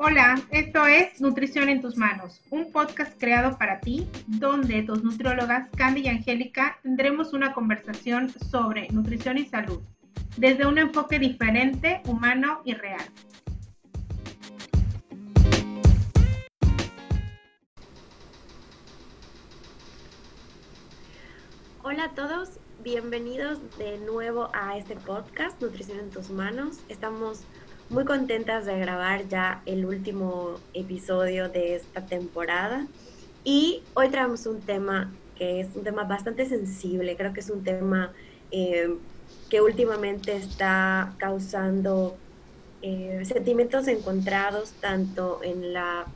Hola, esto es Nutrición en tus manos, un podcast creado para ti, donde tus nutriólogas Candy y Angélica tendremos una conversación sobre nutrición y salud, desde un enfoque diferente, humano y real. Hola a todos, bienvenidos de nuevo a este podcast Nutrición en tus manos. Estamos muy contentas de grabar ya el último episodio de esta temporada. Y hoy traemos un tema que es un tema bastante sensible, creo que es un tema eh, que últimamente está causando eh, sentimientos encontrados tanto en la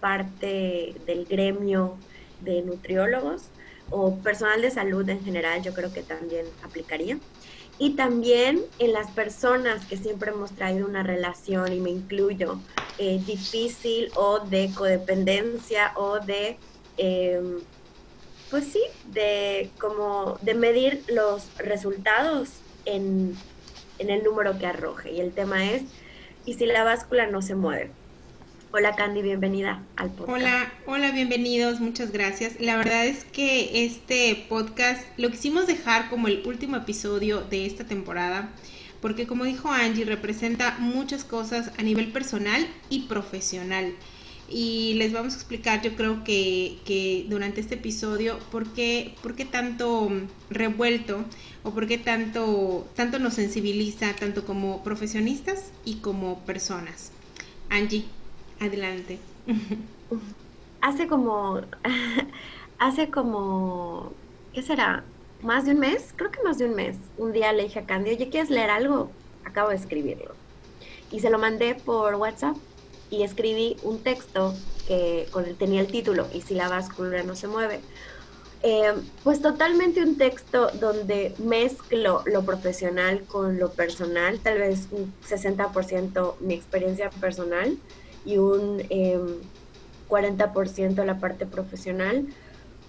parte del gremio de nutriólogos o personal de salud en general, yo creo que también aplicaría y también en las personas que siempre hemos traído una relación, y me incluyo, eh, difícil o de codependencia o de, em, pues sí, de como de medir los resultados en, en el número que arroje. Y el tema es, ¿y si la báscula no se mueve? Hola Candy, bienvenida al podcast. Hola, hola, bienvenidos, muchas gracias. La verdad es que este podcast lo quisimos dejar como el último episodio de esta temporada, porque como dijo Angie, representa muchas cosas a nivel personal y profesional. Y les vamos a explicar, yo creo que, que durante este episodio, por qué, por qué tanto revuelto o por qué tanto, tanto nos sensibiliza, tanto como profesionistas y como personas. Angie. Adelante. Hace como, hace como, ¿qué será? Más de un mes, creo que más de un mes. Un día le dije a Candy, oye, ¿quieres leer algo? Acabo de escribirlo. Y se lo mandé por WhatsApp y escribí un texto que tenía el título, ¿y si la báscula no se mueve? Eh, pues totalmente un texto donde mezclo lo profesional con lo personal, tal vez un 60% mi experiencia personal y un 40% em, la parte profesional,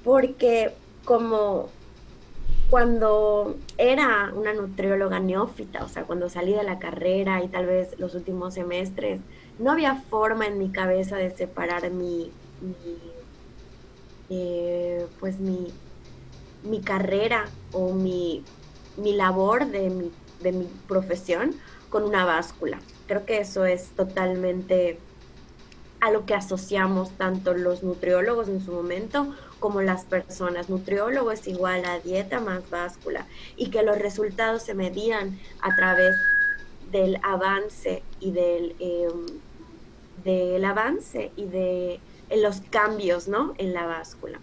porque como cuando era una nutrióloga neófita, o sea, cuando salí de la carrera y tal vez los últimos semestres, no había forma en mi cabeza de separar mi, eh, pues mi, mi carrera o mi, mi labor de mi, de mi profesión con una báscula. Creo que eso es totalmente a lo que asociamos tanto los nutriólogos en su momento como las personas. Nutriólogo es igual a dieta más báscula y que los resultados se medían a través del avance y del, em, del avance y de los cambios ¿no? en la báscula.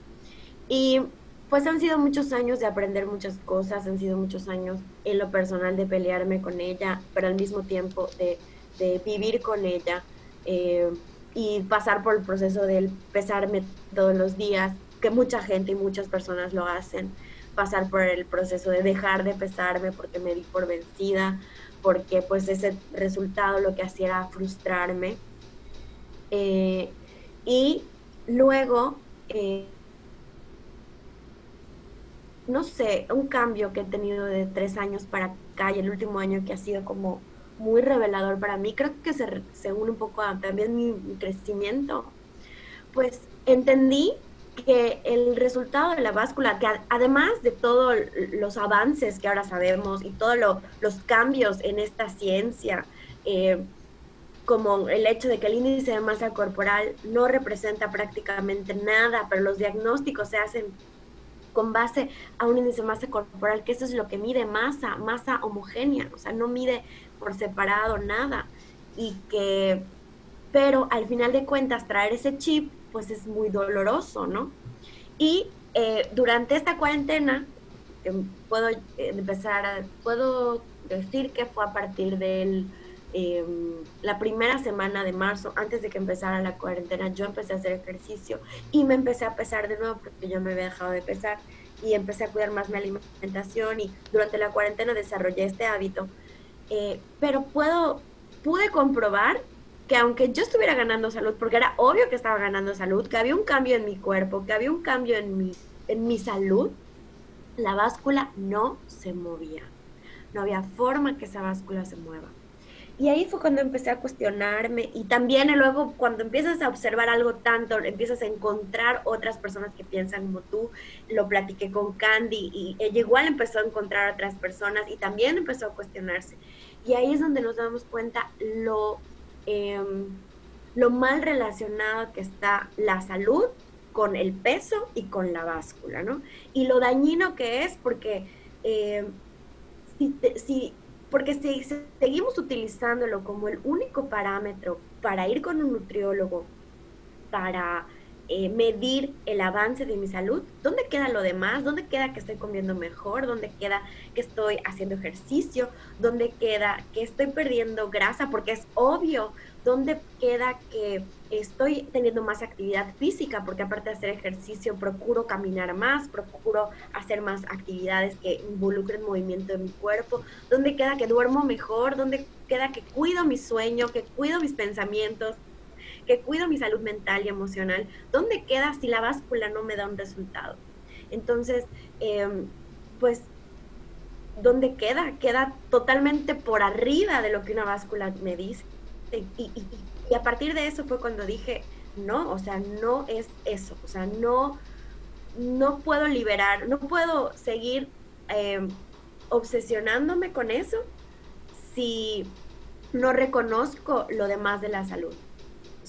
Y pues han sido muchos años de aprender muchas cosas, han sido muchos años en lo personal de pelearme con ella, pero al mismo tiempo de, vivir con ella. Eh, y pasar por el proceso del pesarme todos los días, que mucha gente y muchas personas lo hacen, pasar por el proceso de dejar de pesarme porque me di por vencida, porque pues ese resultado lo que hacía era frustrarme. Eh, y luego, eh, no sé, un cambio que he tenido de tres años para acá y el último año que ha sido como muy revelador para mí, creo que se, se une un poco a también mi, crecimiento, pues entendí que el resultado de la báscula, que además de todos los avances que ahora sabemos y todos los cambios en esta ciencia, eh, como el hecho de que el índice de masa corporal no representa prácticamente nada, pero los diagnósticos se hacen con base a un índice de masa corporal, que eso es lo que mide masa, masa homogénea, o sea, no mide por separado, nada. Y que, pero al final de cuentas, traer ese chip, pues es muy doloroso, ¿no? Y eh, durante esta cuarentena, em, puedo eh, empezar puedo decir que fue a partir de em, la primera semana de marzo, antes de que empezara la cuarentena, yo empecé a hacer ejercicio y me empecé a pesar de nuevo porque yo me había dejado de pesar y empecé a cuidar más mi alimentación y durante la cuarentena desarrollé este hábito eh, pero puedo, pude comprobar que aunque yo estuviera ganando salud, porque era obvio que estaba ganando salud, que había un cambio en mi cuerpo, que había un cambio en mi, en mi salud, la báscula no se movía. No había forma que esa báscula se mueva. Y ahí fue cuando empecé a cuestionarme y también luego cuando empiezas a observar algo tanto, empiezas a encontrar otras personas que piensan como tú. Lo platiqué con Candy y ella igual empezó a encontrar otras personas y también empezó a cuestionarse. Y ahí es donde nos damos cuenta lo, em, lo mal relacionado que está la salud con el peso y con la báscula, ¿no? Y lo dañino que es porque em, si porque si seguimos utilizándolo como el único parámetro para ir con un nutriólogo, para eh, medir el avance de mi salud, ¿dónde queda lo demás? ¿Dónde queda que estoy comiendo mejor? ¿Dónde queda que estoy haciendo ejercicio? ¿Dónde queda que estoy perdiendo grasa? Porque es obvio, ¿dónde queda que estoy teniendo más actividad física? Porque aparte de hacer ejercicio, procuro caminar más, procuro hacer más actividades que involucren movimiento de mi cuerpo. ¿Dónde queda que duermo mejor? ¿Dónde queda que cuido mi sueño, que cuido mis pensamientos? que cuido mi salud mental y emocional, ¿dónde queda si la báscula no me da un resultado? Entonces, em, pues, ¿dónde queda? Queda totalmente por arriba de lo que una báscula me dice. Y, a partir de eso fue cuando dije, no, o sea, no es eso, o sea, no, no puedo liberar, no puedo seguir em, obsesionándome con eso si no reconozco lo demás de la salud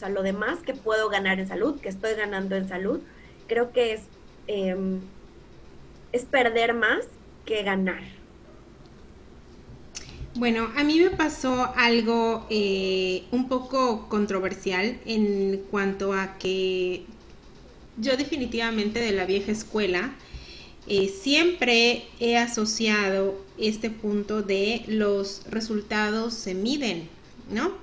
sea, lo demás que puedo ganar en salud, que estoy ganando en salud, creo que es, em, es perder más que ganar. Bueno, a mí me pasó algo eh, un poco controversial en cuanto a que yo definitivamente de la vieja escuela eh, siempre he asociado este punto de los resultados se miden, ¿no?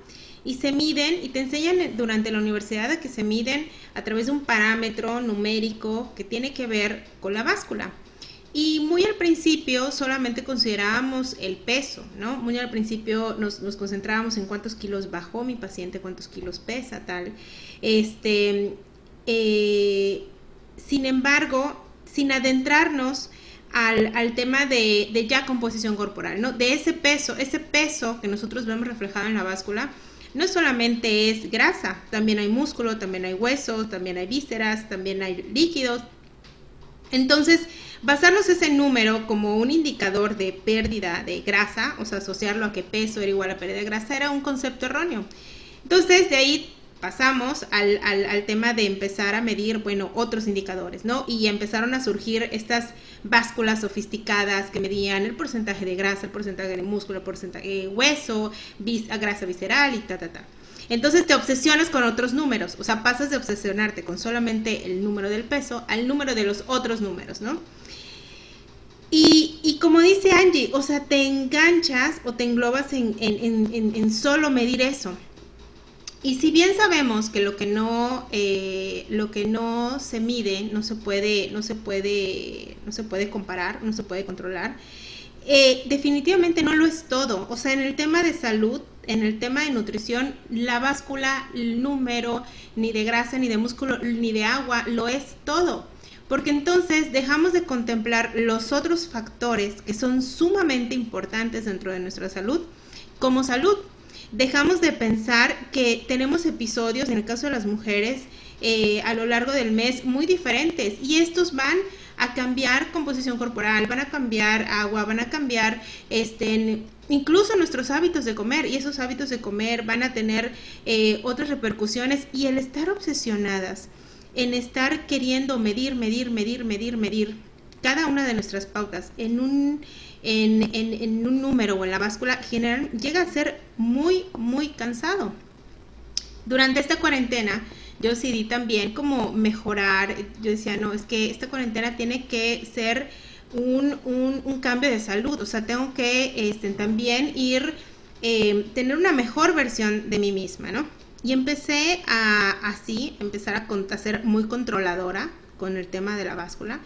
y se miden y te enseñan durante la universidad a que se miden a través de un parámetro numérico que tiene que ver con la báscula. Y muy al principio solamente considerábamos el peso, ¿no? Muy al principio nos, concentrábamos en cuántos kilos bajó mi paciente, cuántos kilos pesa, tal. Este, eh, sin embargo, sin adentrarnos al, al tema de, de, ya composición corporal, ¿no? De ese peso, ese peso que nosotros vemos reflejado en la báscula, no solamente es grasa, también hay músculo, también hay hueso, también hay vísceras, también hay líquidos. Entonces, basarnos ese número como un indicador de pérdida de grasa, o sea, asociarlo a que peso era igual a pérdida de grasa, era un concepto erróneo. Entonces, de ahí pasamos al, al, tema de empezar a medir, bueno, otros indicadores, ¿no? Y empezaron a surgir estas básculas sofisticadas que medían el porcentaje de grasa, el porcentaje de músculo, el porcentaje de hueso, vis, grasa visceral y ta, ta, ta. Entonces te obsesionas con otros números, o sea, pasas de obsesionarte con solamente el número del peso al número de los otros números, ¿no? Y, y como dice Angie, o sea, te enganchas o te englobas en, en, en, en solo medir eso. Y si bien sabemos que lo que no, eh, lo que no se mide no se puede, no se puede, no se puede comparar, no se puede controlar, eh, definitivamente no lo es todo. O sea, en el tema de salud, en el tema de nutrición, la báscula, el número, ni de grasa, ni de músculo, ni de agua, lo es todo. Porque entonces dejamos de contemplar los otros factores que son sumamente importantes dentro de nuestra salud, como salud, dejamos de pensar que tenemos episodios, en el caso de las mujeres, eh, a lo largo del mes muy diferentes y estos van a cambiar composición corporal, van a cambiar agua, van a cambiar este, incluso nuestros hábitos de comer y esos hábitos de comer van a tener eh, otras repercusiones y el estar obsesionadas en estar queriendo medir, medir, medir, medir, medir cada una de nuestras pautas en un en, en, un número o en la báscula general llega a ser muy, muy cansado. Durante esta cuarentena yo decidí también como mejorar, yo decía, no, es que esta cuarentena tiene que ser un, un, cambio de salud, o sea, tengo que este, también ir, eh, tener una mejor versión de mí misma, ¿no? Y empecé a así, empezar a, a ser muy controladora con el tema de la báscula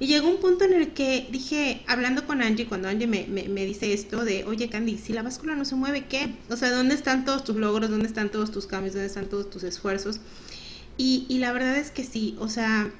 y llegó un punto en el que dije, hablando con Angie, cuando Angie me, me, dice esto de, oye Candy, si la báscula no se mueve, ¿qué? O sea, ¿dónde están todos tus logros? ¿Dónde están todos tus cambios? ¿Dónde están todos tus esfuerzos? Y, la verdad es que sí, o sea,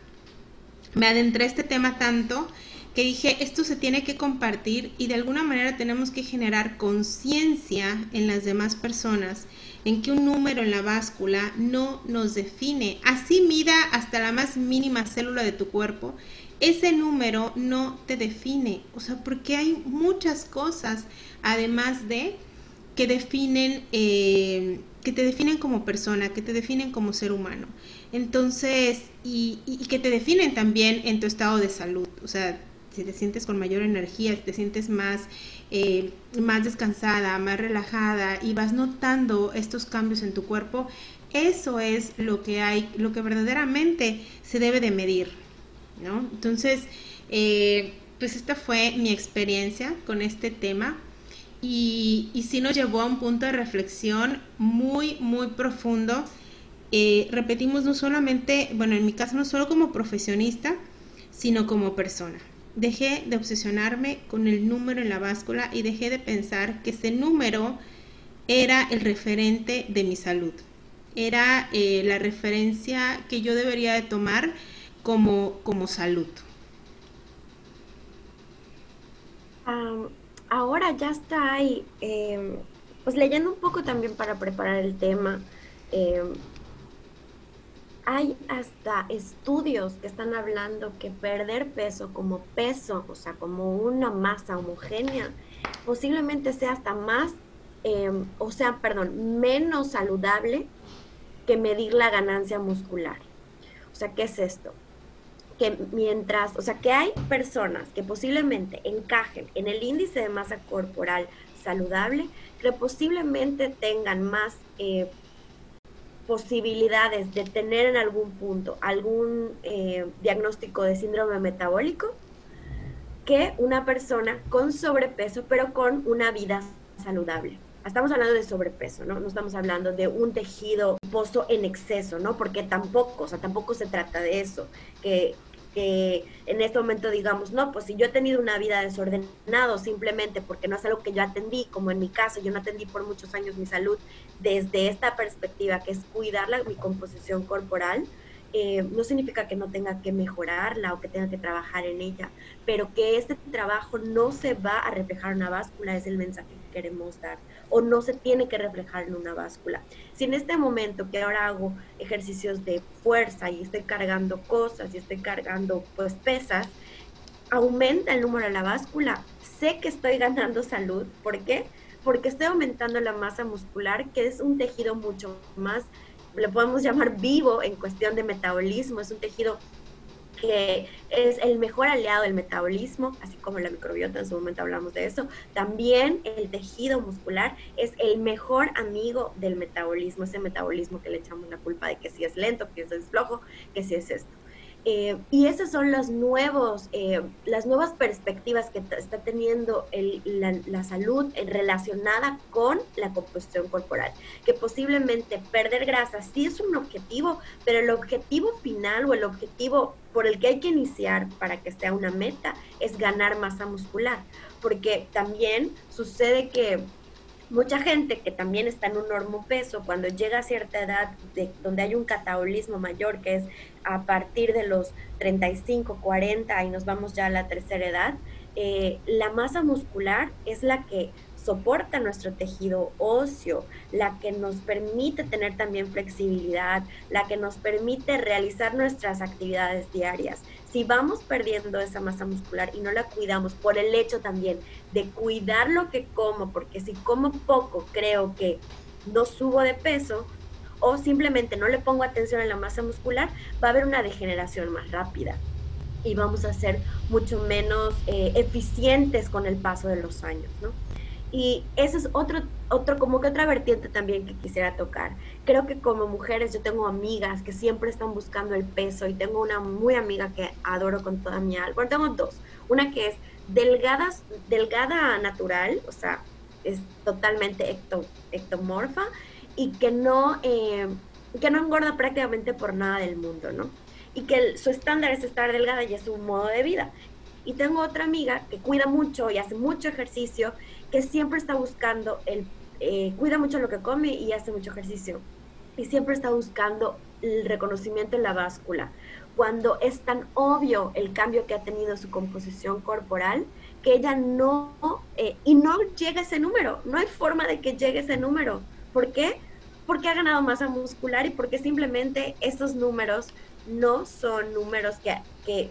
me adentré este tema tanto que dije, esto se tiene que compartir y de alguna manera tenemos que generar conciencia en las demás personas en que un número en la báscula no nos define. Así mida hasta la más mínima célula de tu cuerpo, ese número no te define. O sea, porque hay muchas cosas, además de que definen, eh, que te definen como persona, que te definen como ser humano. Entonces, y, y, que te definen también en tu estado de salud. O sea, si te sientes con mayor energía, si te sientes más, eh, más descansada, más relajada y vas notando estos cambios en tu cuerpo, eso es lo que hay, lo que verdaderamente se debe de medir, ¿no? Entonces, eh, pues esta fue mi experiencia con este tema y, sí nos llevó a un punto de reflexión muy, muy profundo. Eh, repetimos no solamente, bueno, en mi caso no solo como profesionista, sino como persona. Dejé de obsesionarme con el número en la báscula y dejé de pensar que ese número era el referente de mi salud. Era eh, la referencia que yo debería de tomar como, como salud. Ahora ya está ahí, em, pues leyendo un poco también para preparar el tema. Em, hay hasta estudios que están hablando que perder peso como peso, o sea, como una masa homogénea, posiblemente sea hasta más, em, o sea, perdón, menos saludable que medir la ganancia muscular. O sea, ¿qué es esto? Mientras, o sea, que hay personas que posiblemente encajen en el índice de masa corporal saludable, que posiblemente tengan más eh, posibilidades de tener en algún punto algún eh, diagnóstico de síndrome metabólico que una persona con sobrepeso, pero con una vida saludable. Estamos hablando de sobrepeso, ¿no? No estamos hablando de un tejido pozo en exceso, ¿no? Porque tampoco, o sea, tampoco se trata de eso, que que en este momento digamos, no, pues si yo he tenido una vida desordenada simplemente porque no es algo que yo atendí, como en mi caso, yo no atendí por muchos años mi salud desde esta perspectiva, que es cuidar mi composición corporal, eh, no significa que no tenga que mejorarla o que tenga que trabajar en ella, pero que este trabajo no se va a reflejar en una báscula, es el mensaje que queremos dar, o no se tiene que reflejar en una báscula. Si en este momento que ahora hago ejercicios de fuerza y estoy cargando cosas y estoy cargando pues pesas, aumenta el número de la báscula, sé que estoy ganando salud, ¿por qué? Porque estoy aumentando la masa muscular, que es un tejido mucho más le podemos llamar vivo en cuestión de metabolismo, es un tejido que es el mejor aliado del metabolismo, así como la microbiota, en su momento hablamos de eso. También el tejido muscular es el mejor amigo del metabolismo, ese metabolismo que le echamos la culpa de que si es lento, que si es flojo, que si es esto. Eh, y esas son los nuevos, eh, las nuevas perspectivas que está teniendo la, salud relacionada con la composición corporal. Que posiblemente perder grasa sí es un objetivo, pero el objetivo final o el objetivo por el que hay que iniciar para que sea una meta es ganar masa muscular. Porque también sucede que mucha gente que también está en un normo peso, cuando llega a cierta edad de, donde hay un catabolismo mayor, que es a partir de los 35, 40 y nos vamos ya a la tercera edad, eh, la masa muscular es la que soporta nuestro tejido óseo, la que nos permite tener también flexibilidad, la que nos permite realizar nuestras actividades diarias. Si vamos perdiendo esa masa muscular y no la cuidamos por el hecho también de cuidar lo que como, porque si como poco creo que no subo de peso, o simplemente no le pongo atención a la masa muscular, va a haber una degeneración más rápida y vamos a ser mucho menos eh, eficientes con el paso de los años, ¿no? Y ese es otro, otro, como que otra vertiente también que quisiera tocar. Creo que como mujeres yo tengo amigas que siempre están buscando el peso y tengo una muy amiga que adoro con toda mi alma. Bueno, tengo dos. Una que es delgada, delgada natural, o sea, es totalmente ecto, ectomorfa y que no, eh, que no engorda prácticamente por nada del mundo, ¿no? Y que su estándar es estar delgada y es su modo de vida. Y tengo otra amiga que cuida mucho y hace mucho ejercicio que siempre está buscando, el, eh, cuida mucho lo que come y hace mucho ejercicio. Y siempre está buscando el reconocimiento en la báscula. cuando es tan obvio el cambio que ha tenido su composición corporal que ella no, eh, y no llega ese número, no hay forma de que llegue ese número. ¿Por qué? Porque ha ganado masa muscular y porque simplemente esos números no son números que, que,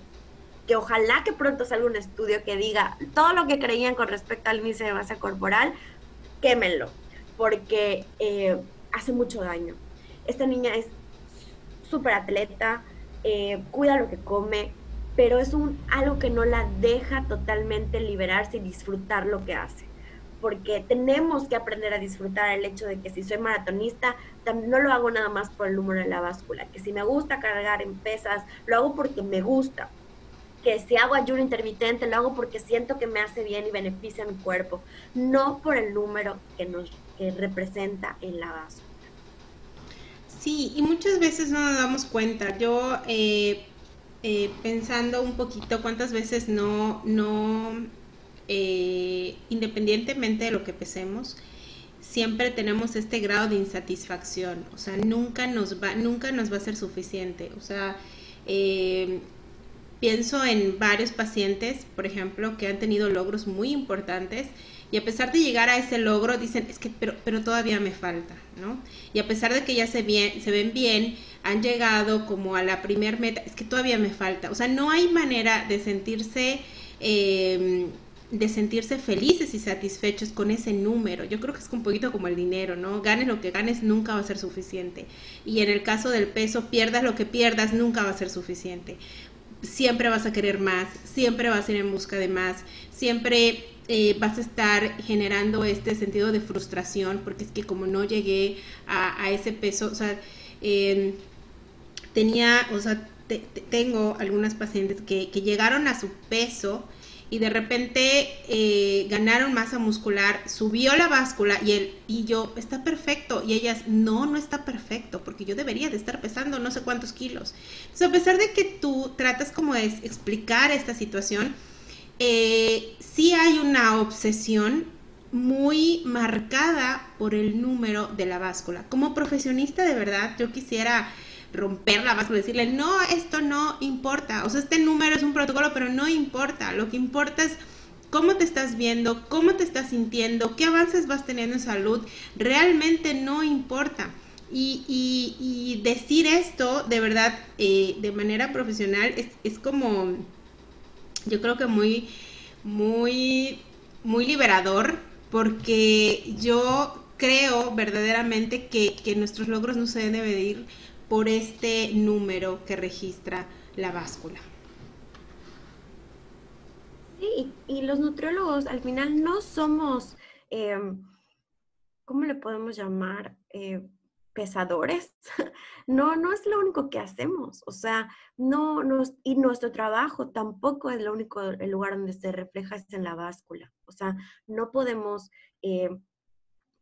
que ojalá que pronto salga un estudio que diga todo lo que creían con respecto al índice de masa corporal, quémenlo, porque eh, hace mucho daño. Esta niña es súper atleta, eh, cuida lo que come, pero es un, algo que no la deja totalmente liberarse y disfrutar lo que hace. Porque tenemos que aprender a disfrutar el hecho de que si soy maratonista, no lo hago nada más por el número de la báscula, que si me gusta cargar en pesas, lo hago porque me gusta, que si hago ayuno intermitente, lo hago porque siento que me hace bien y beneficia a mi cuerpo, no por el número que nos que representa en la báscula. Sí, y muchas veces no nos damos cuenta. Yo eh, eh, pensando un poquito cuántas veces no, no, eh, independientemente de lo que pesemos, siempre tenemos este grado de insatisfacción, o sea, nunca nos va, nunca nos va a ser suficiente, o sea, eh, pienso en varios pacientes, por ejemplo, que han tenido logros muy importantes y a pesar de llegar a ese logro dicen, es que, pero, pero todavía me falta, ¿no? Y a pesar de que ya se, bien, se ven bien, han llegado como a la primer meta, es que todavía me falta. O sea, no hay manera de sentirse... Em, de sentirse felices y satisfechos con ese número. Yo creo que es un poquito como el dinero, ¿no? Ganes lo que ganes, nunca va a ser suficiente. Y en el caso del peso, pierdas lo que pierdas, nunca va a ser suficiente. Siempre vas a querer más, siempre vas a ir en busca de más, siempre eh, vas a estar generando este sentido de frustración, porque es que como no llegué a, ese peso, o sea, em, tenía, o sea, tengo algunas pacientes que, llegaron a su peso y de repente eh, ganaron masa muscular, subió la báscula y, él, y yo, está perfecto. Y ellas, no, no está perfecto, porque yo debería de estar pesando no sé cuántos kilos. Entonces, a pesar de que tú tratas como de explicar esta situación, eh, sí hay una obsesión muy marcada por el número de la báscula. Como profesionista, de verdad, yo quisiera romper la báscula y decirle, no, esto no importa. O sea, este número es un protocolo, pero no importa. Lo que importa es cómo te estás viendo, cómo te estás sintiendo, qué avances vas teniendo en salud. Realmente no importa. Y, decir esto, de verdad, eh, de manera profesional, es, es como yo creo que muy, muy, muy liberador, porque yo creo verdaderamente que, nuestros logros no se deben de medir por este número que registra la báscula. Sí, y, los nutriólogos al final no somos, eh, ¿cómo le podemos llamar? Eh, pesadores. No, no es lo único que hacemos. O sea, no, nos, y nuestro trabajo tampoco es lo único, el lugar donde se refleja es en la báscula. O sea, no podemos, eh,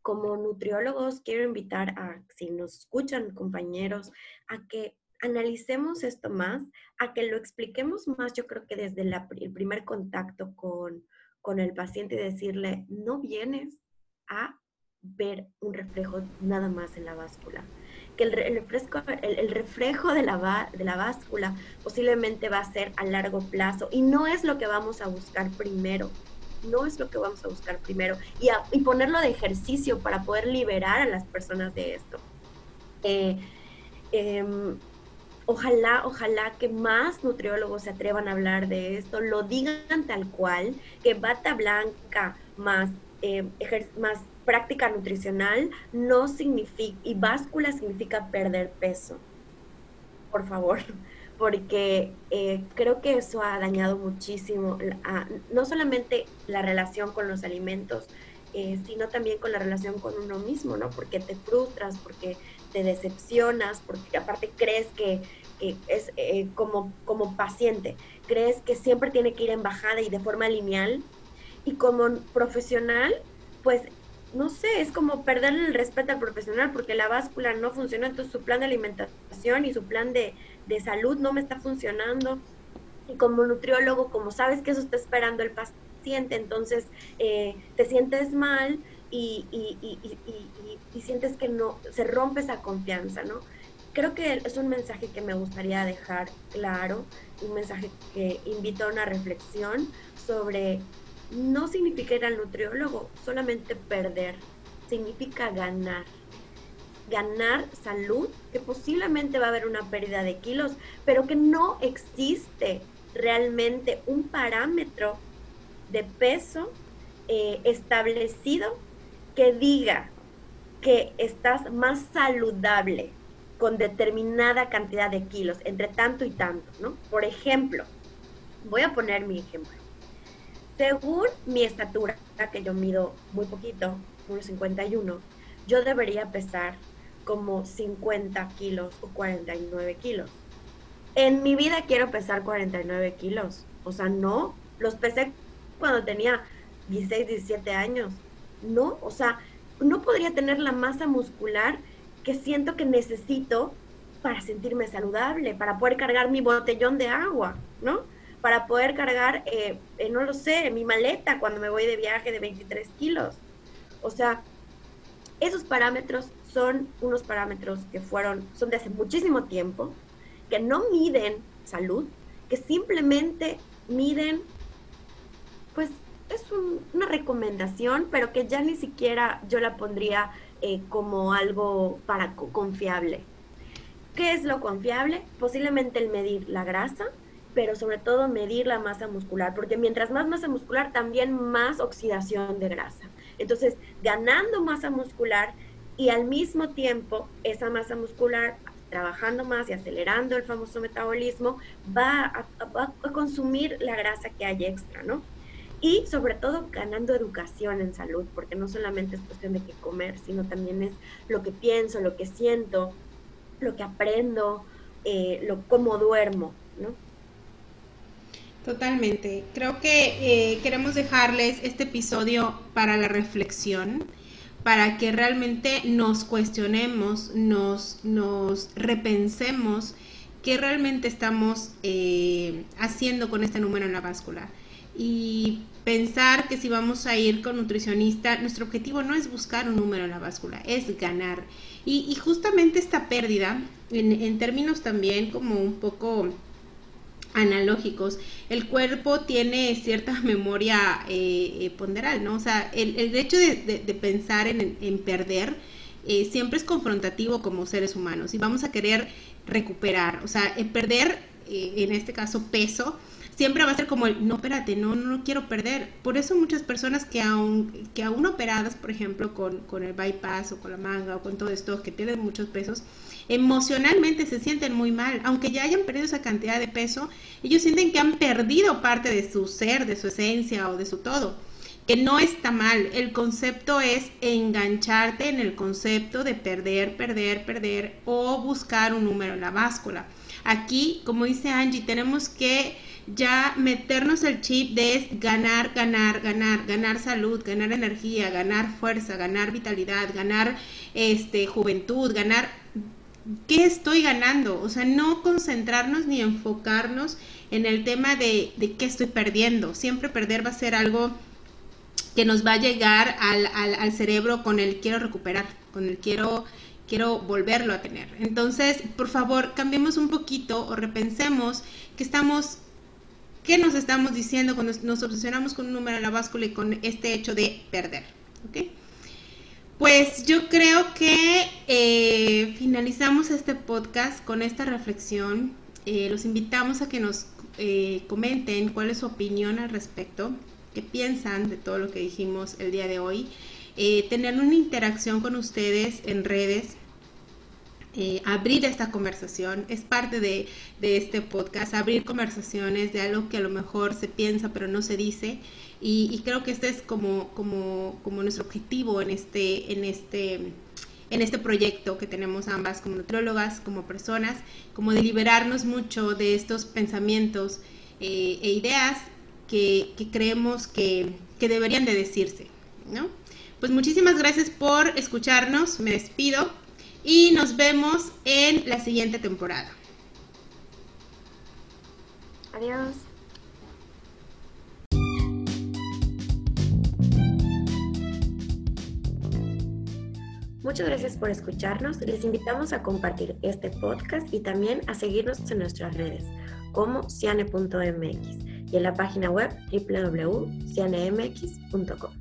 como nutriólogos, quiero invitar a, si nos escuchan compañeros, a que analicemos esto más, a que lo expliquemos más, yo creo que desde el primer contacto con, con el paciente y decirle, no vienes a ver un reflejo nada más en la báscula. Que el, refresco, el, reflejo de la, de la báscula posiblemente va a ser a largo plazo y no es lo que vamos a buscar primero. No es lo que vamos a buscar primero. Y, ponerlo de ejercicio para poder liberar a las personas de esto. Eh, em, ojalá, ojalá que más nutriólogos se atrevan a hablar de esto, lo digan tal cual, que bata blanca más, eh, más práctica nutricional no significa, y báscula significa perder peso. Por favor, porque eh, creo que eso ha dañado muchísimo, no solamente la relación con los alimentos, eh, sino también con la relación con uno mismo, ¿no? Porque te frustras, porque te decepcionas, porque aparte crees que, es eh, como, como paciente, crees que siempre tiene que ir en bajada y de forma lineal. Y como profesional, pues no sé, es como perderle el respeto al profesional porque la báscula no funciona, entonces su plan de alimentación y su plan de, salud no me está funcionando. Y como nutriólogo, como sabes que eso está esperando el paciente, entonces eh, te sientes mal y, y, y, y, sientes que no, se rompe esa confianza, ¿no? creo que es un mensaje que me gustaría dejar claro, un mensaje que invita a una reflexión sobre no significa ir al nutriólogo, solamente perder, significa ganar. Ganar salud, que posiblemente va a haber una pérdida de kilos, pero que no existe realmente un parámetro de peso eh, establecido que diga que estás más saludable con determinada cantidad de kilos, entre tanto y tanto, ¿no? Por ejemplo, voy a poner mi ejemplo. Según mi estatura, que yo mido muy poquito, 1,51, yo debería pesar como 50 kilos o 49 kilos. En mi vida quiero pesar 49 kilos. O sea, no, los pesé cuando tenía 16, 17 años. No, o sea, no podría tener la masa muscular que siento que necesito para sentirme saludable, para poder cargar mi botellón de agua, ¿no? Para poder cargar, eh, eh, no lo sé, mi maleta cuando me voy de viaje de 23 kilos. O sea, esos parámetros son unos parámetros que fueron, son de hace muchísimo tiempo, que no miden salud, que simplemente miden, pues es una recomendación, pero que ya ni siquiera yo la pondría eh, como algo para confiable. ¿Qué es lo confiable? Posiblemente el medir la grasa, pero sobre todo medir la masa muscular, porque mientras más masa muscular, también más oxidación de grasa. Entonces, ganando masa muscular y al mismo tiempo esa masa muscular trabajando más y acelerando el famoso metabolismo, va a, va a consumir la grasa que hay extra, ¿no? y sobre todo ganando educación en salud, porque no solamente es cuestión de qué comer, sino también es lo que pienso, lo que siento, lo que aprendo, eh, lo cómo duermo, ¿no? Totalmente. Creo que eh, queremos dejarles este episodio para la reflexión, para que realmente nos cuestionemos, nos, nos repensemos qué realmente estamos eh, haciendo con este número en la báscula. Y pensar que si vamos a ir con nutricionista, nuestro objetivo no es buscar un número en la báscula, es ganar. Y, justamente esta pérdida, en, términos también como un poco analógicos, el cuerpo tiene cierta memoria eh, eh, ponderal, ¿no? O sea, el, hecho de, pensar en, perder eh, siempre es confrontativo como seres humanos y vamos a querer recuperar, o sea, perder, en este caso, peso, siempre va a ser como el, no, espérate, no, no, quiero perder. Por eso muchas personas que aún, que aún operadas, por ejemplo, con, con el bypass o con la manga o con todo esto, que tienen muchos pesos, emocionalmente se sienten muy mal. Aunque ya hayan perdido esa cantidad de peso, ellos sienten que han perdido parte de su ser, de su esencia o de su todo. Que no está mal. El concepto es engancharte en el concepto de perder, perder, perder o buscar un número en la báscula. Aquí, como dice Angie, tenemos que ya meternos el chip de ganar, ganar, ganar, ganar salud, ganar energía, ganar fuerza, ganar vitalidad, ganar este juventud, ganar ¿qué estoy ganando? O sea, no concentrarnos ni enfocarnos en el tema de, de qué estoy perdiendo. Siempre perder va a ser algo que nos va a llegar al, al, al cerebro con el quiero recuperar, con el quiero quiero volverlo a tener. Entonces, por favor, cambiemos un poquito o repensemos que estamos ¿Qué nos estamos diciendo cuando nos obsesionamos con un número en la báscula y con este hecho de perder? Pues yo creo que eh, finalizamos este podcast con esta reflexión. Eh, los invitamos a que nos eh, comenten cuál es su opinión al respecto, qué piensan de todo lo que dijimos el día de hoy. tener una interacción con ustedes en redes eh, abrir esta conversación, es parte de, este podcast, abrir conversaciones de algo que a lo mejor se piensa pero no se dice. Y, creo que este es como, como, como, nuestro objetivo en este, en, este, en este proyecto que tenemos ambas como nutriólogas, como personas, como de liberarnos mucho de estos pensamientos eh, e ideas que, que creemos que, que deberían de decirse, ¿no? Pues muchísimas gracias por escucharnos, me despido y nos vemos en la siguiente temporada. Adiós. Muchas gracias por escucharnos. Les invitamos a compartir este podcast y también a seguirnos en nuestras redes como ciane.mx y en la página web www.cianemx.com.